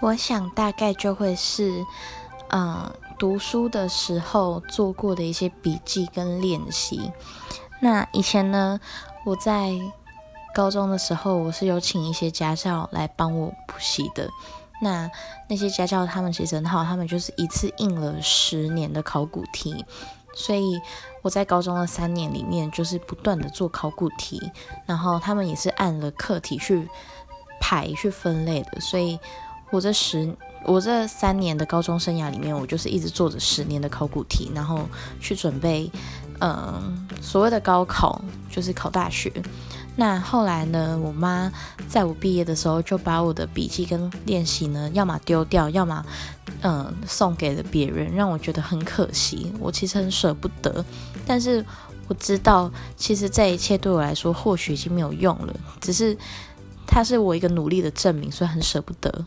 我想大概就会是，嗯，读书的时候做过的一些笔记跟练习。那以前呢，我在高中的时候，我是有请一些家教来帮我补习的。那那些家教他们其实很好，他们就是一次印了十年的考古题，所以我在高中的三年里面就是不断的做考古题，然后他们也是按了课题去排去分类的，所以。我这十，我这三年的高中生涯里面，我就是一直做着十年的考古题，然后去准备，嗯，所谓的高考，就是考大学。那后来呢，我妈在我毕业的时候，就把我的笔记跟练习呢，要么丢掉，要么，嗯，送给了别人，让我觉得很可惜。我其实很舍不得，但是我知道，其实这一切对我来说，或许已经没有用了，只是它是我一个努力的证明，所以很舍不得。